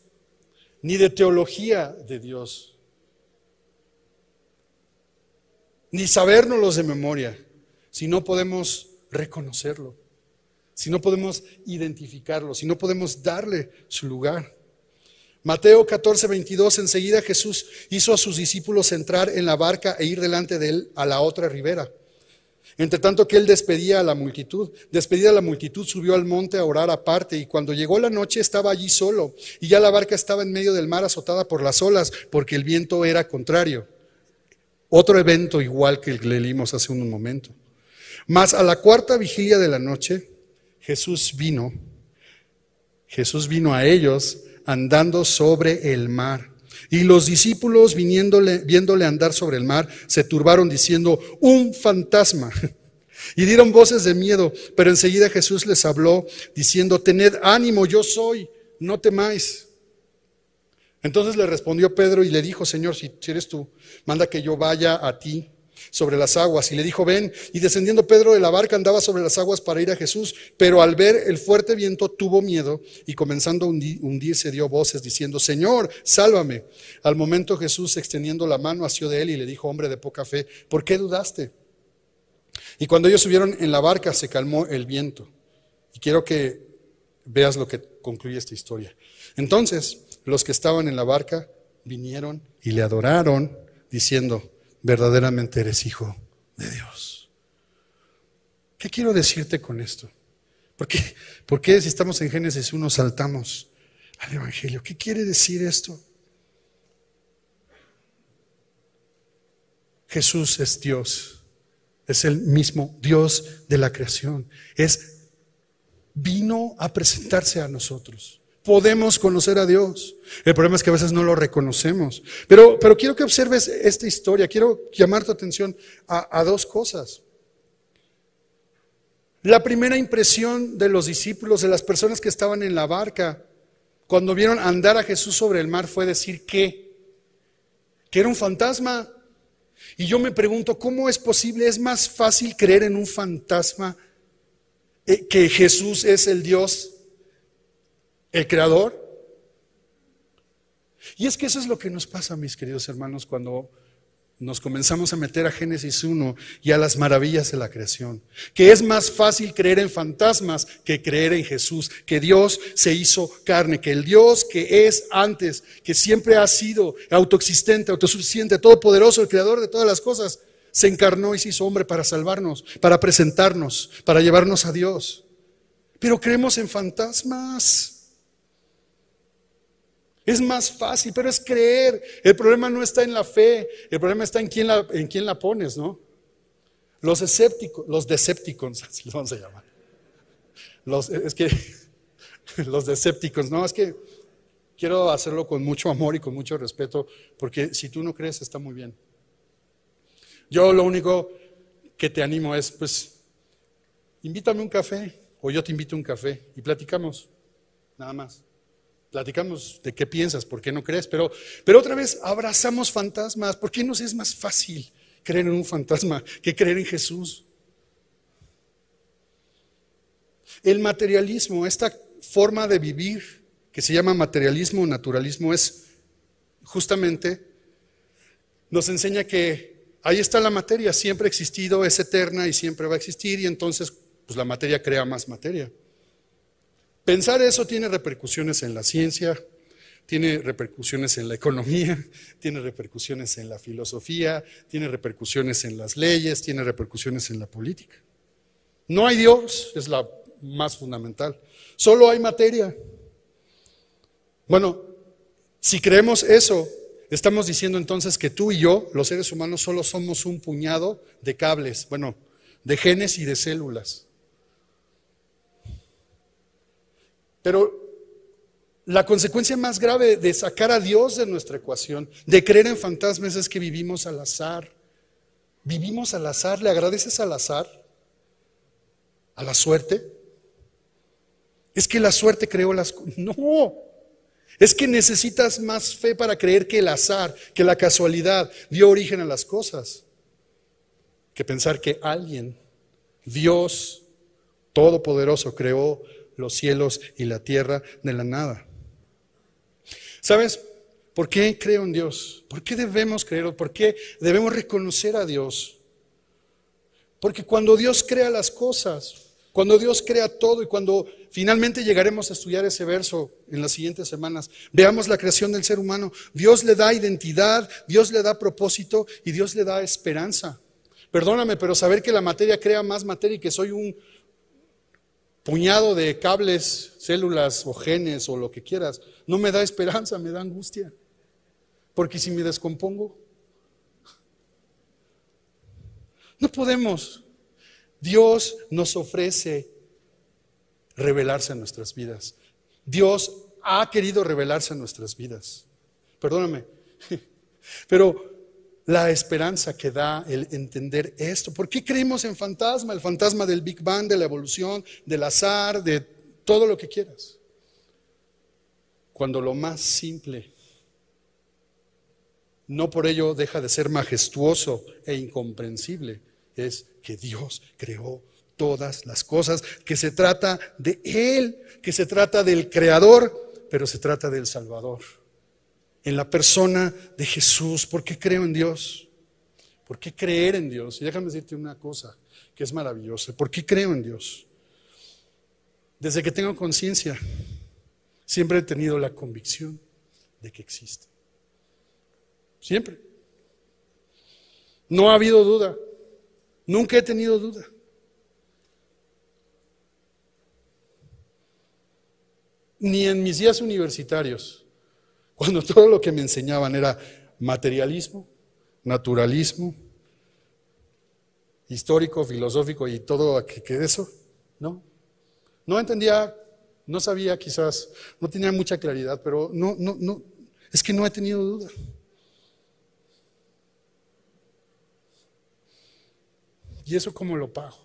ni de teología de Dios ni sabérnoslos de memoria, si no podemos reconocerlo, si no podemos identificarlo, si no podemos darle su lugar. Mateo 14, 22, enseguida Jesús hizo a sus discípulos entrar en la barca e ir delante de él a la otra ribera. Entre tanto que él despedía a la multitud, despedida la multitud, subió al monte a orar aparte y cuando llegó la noche estaba allí solo y ya la barca estaba en medio del mar azotada por las olas porque el viento era contrario. Otro evento igual que el que leímos hace un momento. Mas a la cuarta vigilia de la noche, Jesús vino. Jesús vino a ellos andando sobre el mar. Y los discípulos, viniéndole, viéndole andar sobre el mar, se turbaron diciendo, un fantasma. Y dieron voces de miedo, pero enseguida Jesús les habló diciendo, tened ánimo, yo soy, no temáis. Entonces le respondió Pedro y le dijo, Señor, si eres tú, manda que yo vaya a ti sobre las aguas. Y le dijo, ven. Y descendiendo Pedro de la barca andaba sobre las aguas para ir a Jesús, pero al ver el fuerte viento tuvo miedo y comenzando a hundirse dio voces diciendo, Señor, sálvame. Al momento Jesús extendiendo la mano hacia de él y le dijo, hombre de poca fe, ¿por qué dudaste? Y cuando ellos subieron en la barca se calmó el viento. Y quiero que veas lo que concluye esta historia. Entonces los que estaban en la barca vinieron y le adoraron diciendo, verdaderamente eres hijo de Dios. ¿Qué quiero decirte con esto? ¿Por qué, ¿Por qué si estamos en Génesis 1 saltamos al Evangelio? ¿Qué quiere decir esto? Jesús es Dios, es el mismo Dios de la creación, es vino a presentarse a nosotros podemos conocer a Dios. El problema es que a veces no lo reconocemos. Pero, pero quiero que observes esta historia. Quiero llamar tu atención a, dos cosas. La primera impresión de los discípulos, de las personas que estaban en la barca, cuando vieron andar a Jesús sobre el mar, fue decir que, que era un fantasma. Y yo me pregunto, ¿cómo es posible? ¿Es más fácil creer en un fantasma eh, que Jesús es el Dios el creador. Y es que eso es lo que nos pasa, mis queridos hermanos, cuando nos comenzamos a meter a Génesis 1 y a las maravillas de la creación. Que es más fácil creer en fantasmas que creer en Jesús, que Dios se hizo carne, que el Dios que es antes, que siempre ha sido autoexistente, autosuficiente, todopoderoso, el creador de todas las cosas, se encarnó y se hizo hombre para salvarnos, para presentarnos, para llevarnos a Dios. Pero creemos en fantasmas. Es más fácil, pero es creer. El problema no está en la fe, el problema está en quién la, en quién la pones, ¿no? Los escépticos, los decepticons, así los vamos a llamar. Los, es que, los decepticons, no, es que quiero hacerlo con mucho amor y con mucho respeto, porque si tú no crees está muy bien. Yo lo único que te animo es, pues, invítame un café, o yo te invito a un café y platicamos, nada más. Platicamos de qué piensas, por qué no crees, pero, pero otra vez abrazamos fantasmas. ¿Por qué nos es más fácil creer en un fantasma que creer en Jesús? El materialismo, esta forma de vivir que se llama materialismo naturalismo, es justamente, nos enseña que ahí está la materia, siempre ha existido, es eterna y siempre va a existir, y entonces pues la materia crea más materia. Pensar eso tiene repercusiones en la ciencia, tiene repercusiones en la economía, tiene repercusiones en la filosofía, tiene repercusiones en las leyes, tiene repercusiones en la política. No hay Dios, es la más fundamental. Solo hay materia. Bueno, si creemos eso, estamos diciendo entonces que tú y yo, los seres humanos, solo somos un puñado de cables, bueno, de genes y de células. Pero la consecuencia más grave de sacar a Dios de nuestra ecuación, de creer en fantasmas, es que vivimos al azar. Vivimos al azar. ¿Le agradeces al azar? ¿A la suerte? Es que la suerte creó las. No. Es que necesitas más fe para creer que el azar, que la casualidad dio origen a las cosas, que pensar que alguien, Dios Todopoderoso, creó los cielos y la tierra de la nada. ¿Sabes? ¿Por qué creo en Dios? ¿Por qué debemos creer? ¿Por qué debemos reconocer a Dios? Porque cuando Dios crea las cosas, cuando Dios crea todo y cuando finalmente llegaremos a estudiar ese verso en las siguientes semanas, veamos la creación del ser humano, Dios le da identidad, Dios le da propósito y Dios le da esperanza. Perdóname, pero saber que la materia crea más materia y que soy un, puñado de cables, células o genes o lo que quieras, no me da esperanza, me da angustia. Porque si me descompongo, no podemos. Dios nos ofrece revelarse en nuestras vidas. Dios ha querido revelarse en nuestras vidas. perdóname. Pero la esperanza que da el entender esto. ¿Por qué creemos en fantasma? El fantasma del Big Bang, de la evolución, del azar, de todo lo que quieras. Cuando lo más simple no por ello deja de ser majestuoso e incomprensible, es que Dios creó todas las cosas, que se trata de Él, que se trata del Creador, pero se trata del Salvador. En la persona de Jesús, ¿por qué creo en Dios? ¿Por qué creer en Dios? Y déjame decirte una cosa que es maravillosa. ¿Por qué creo en Dios? Desde que tengo conciencia, siempre he tenido la convicción de que existe. Siempre. No ha habido duda. Nunca he tenido duda. Ni en mis días universitarios, cuando todo lo que me enseñaban era materialismo, naturalismo, histórico, filosófico y todo que, que eso, no. No entendía, no sabía quizás, no tenía mucha claridad, pero no, no, no, es que no he tenido duda. ¿Y eso cómo lo pago?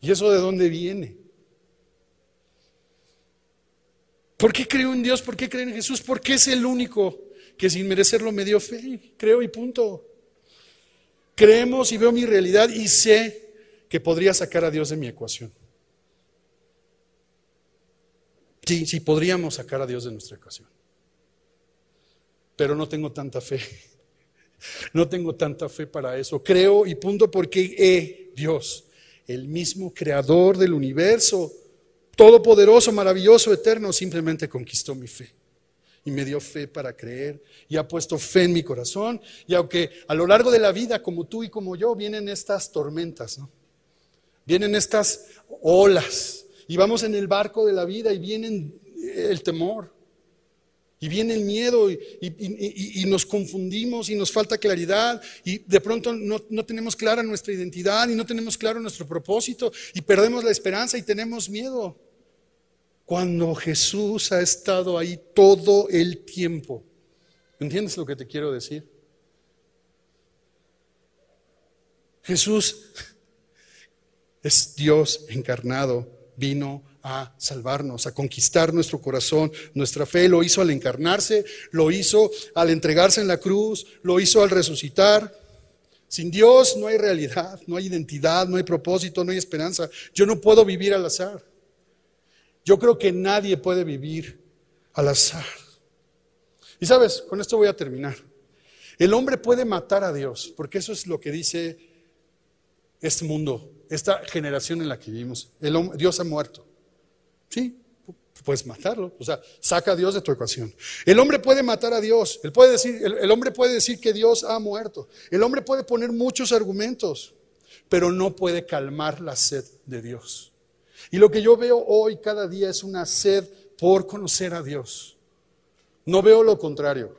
¿Y eso de dónde viene? ¿Por qué creo en Dios? ¿Por qué creo en Jesús? Porque es el único que sin merecerlo me dio fe. Creo y punto. Creemos y veo mi realidad y sé que podría sacar a Dios de mi ecuación. Sí, sí, podríamos sacar a Dios de nuestra ecuación. Pero no tengo tanta fe. No tengo tanta fe para eso. Creo y punto porque he, Dios, el mismo creador del universo, todopoderoso, maravilloso, eterno, simplemente conquistó mi fe. Y me dio fe para creer y ha puesto fe en mi corazón. Y aunque a lo largo de la vida, como tú y como yo, vienen estas tormentas. Vienen estas olas. Y vamos en el barco de la vida y vienen el temor y viene el miedo y, nos confundimos y nos falta claridad y de pronto no, no, tenemos clara nuestra identidad y no tenemos claro nuestro propósito y perdemos la esperanza y tenemos miedo. Cuando Jesús ha estado ahí todo el tiempo. ¿Entiendes lo que te quiero decir? Jesús es Dios encarnado, vino a salvarnos, a conquistar nuestro corazón, nuestra fe. Lo hizo al encarnarse, lo hizo al entregarse en la cruz, lo hizo al resucitar. Sin Dios no hay realidad, no hay identidad, no hay propósito, no hay esperanza. Yo no puedo vivir al azar. Yo creo que nadie puede vivir al azar. Y sabes, con esto voy a terminar. El hombre puede matar a Dios, porque eso es lo que dice este mundo, esta generación en la que vivimos. El, Dios ha muerto. Sí, puedes matarlo. O sea, saca a Dios de tu ecuación. El hombre puede matar a Dios. Puede decir, el, hombre puede decir que Dios ha muerto. El hombre puede poner muchos argumentos, pero no puede calmar la sed de Dios. Y lo que yo veo hoy cada día es una sed por conocer a Dios. No veo lo contrario.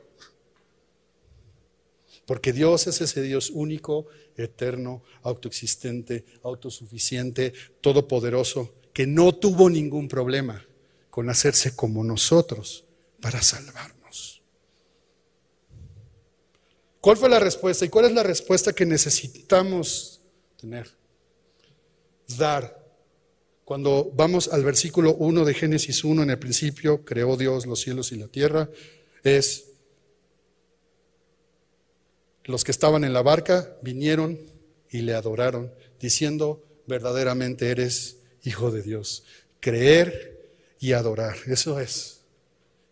Porque Dios es ese Dios único, eterno, autoexistente, autosuficiente, todopoderoso que no tuvo ningún problema con hacerse como nosotros para salvarnos. ¿Cuál fue la respuesta? ¿Y cuál es la respuesta que necesitamos tener? Dar. Cuando vamos al versículo 1 de Génesis 1, en el principio creó Dios los cielos y la tierra, es los que estaban en la barca vinieron y le adoraron, diciendo, verdaderamente eres hijo de Dios. Creer y adorar. Eso es.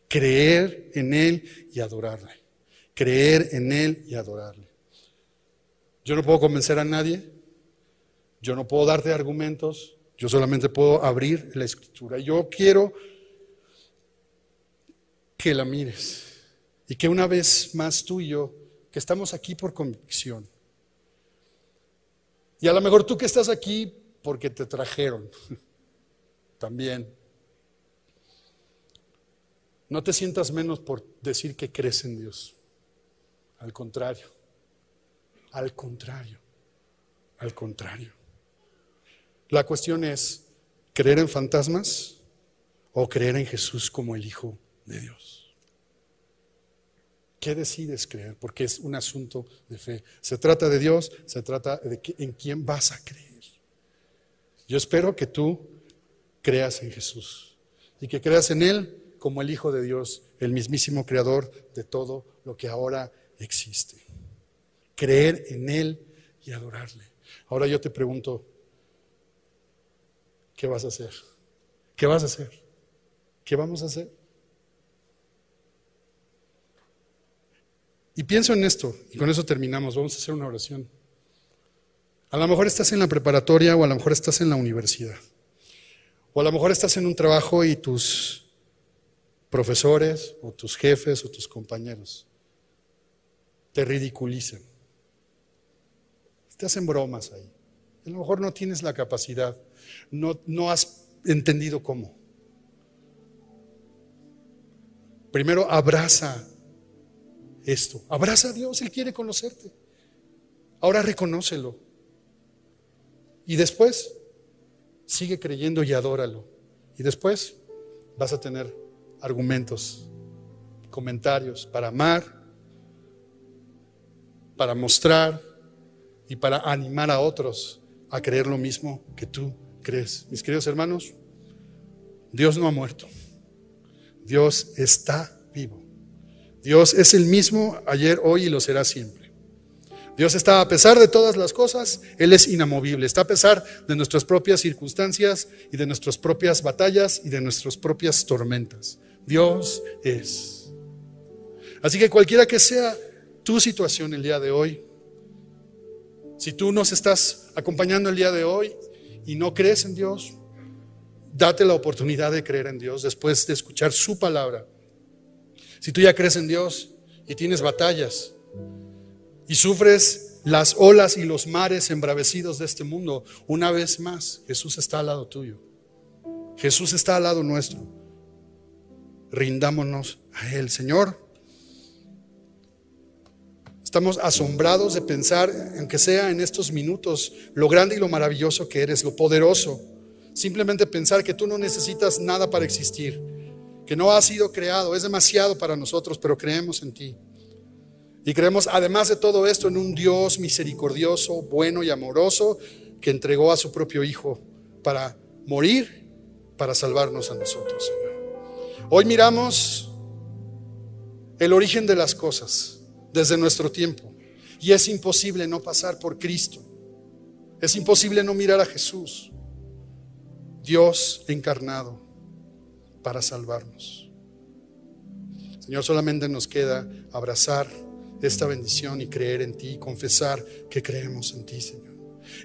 Creer en Él y adorarle. Creer en Él y adorarle. Yo no puedo convencer a nadie. Yo no puedo darte argumentos. Yo solamente puedo abrir la escritura. Yo quiero que la mires. Y que una vez más tú y yo, que estamos aquí por convicción. Y a lo mejor tú que estás aquí porque te trajeron. También. No te sientas menos por decir que crees en Dios. Al contrario. Al contrario. Al contrario. La cuestión es, ¿creer en fantasmas o creer en Jesús como el Hijo de Dios? ¿Qué decides creer? Porque es un asunto de fe. Se trata de Dios, se trata de en quién vas a creer. Yo espero que tú creas en Jesús y que creas en Él como el Hijo de Dios, el mismísimo Creador de todo lo que ahora existe. Creer en Él y adorarle. Ahora yo te pregunto, ¿qué vas a hacer? ¿Qué vas a hacer? ¿Qué vamos a hacer? Y pienso en esto, y con eso terminamos, vamos a hacer una oración. A lo mejor estás en la preparatoria o a lo mejor estás en la universidad. O a lo mejor estás en un trabajo y tus profesores o tus jefes o tus compañeros te ridiculizan. Te hacen bromas ahí. A lo mejor no tienes la capacidad, no, no has entendido cómo. Primero abraza esto, abraza a Dios, Él quiere conocerte. Ahora reconócelo. Y después sigue creyendo y adóralo. Y después vas a tener argumentos, comentarios para amar, para mostrar y para animar a otros a creer lo mismo que tú crees. Mis queridos hermanos, Dios no ha muerto. Dios está vivo. Dios es el mismo ayer, hoy y lo será siempre. Dios está a pesar de todas las cosas, Él es inamovible, está a pesar de nuestras propias circunstancias y de nuestras propias batallas y de nuestras propias tormentas. Dios es. Así que cualquiera que sea tu situación el día de hoy, si tú nos estás acompañando el día de hoy y no crees en Dios, date la oportunidad de creer en Dios después de escuchar su palabra. Si tú ya crees en Dios y tienes batallas y sufres las olas y los mares embravecidos de este mundo, una vez más, Jesús está al lado tuyo. Jesús está al lado nuestro. Rindámonos a Él, Señor. Estamos asombrados de pensar, aunque sea en estos minutos, lo grande y lo maravilloso que eres, lo poderoso. Simplemente pensar que tú no necesitas nada para existir, que no has sido creado, es demasiado para nosotros, pero creemos en ti. Y creemos, además de todo esto, en un Dios misericordioso, bueno y amoroso, que entregó a su propio Hijo para morir, para salvarnos a nosotros, Señor. Hoy miramos el origen de las cosas desde nuestro tiempo. Y es imposible no pasar por Cristo. Es imposible no mirar a Jesús, Dios encarnado, para salvarnos. Señor, solamente nos queda abrazar esta bendición y creer en ti, confesar que creemos en ti, Señor.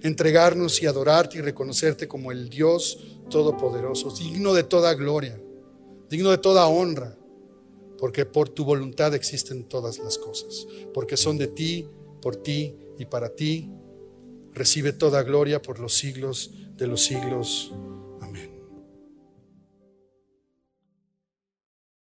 Entregarnos y adorarte y reconocerte como el Dios Todopoderoso, digno de toda gloria, digno de toda honra, porque por tu voluntad existen todas las cosas, porque son de ti, por ti y para ti. Recibe toda gloria por los siglos de los siglos.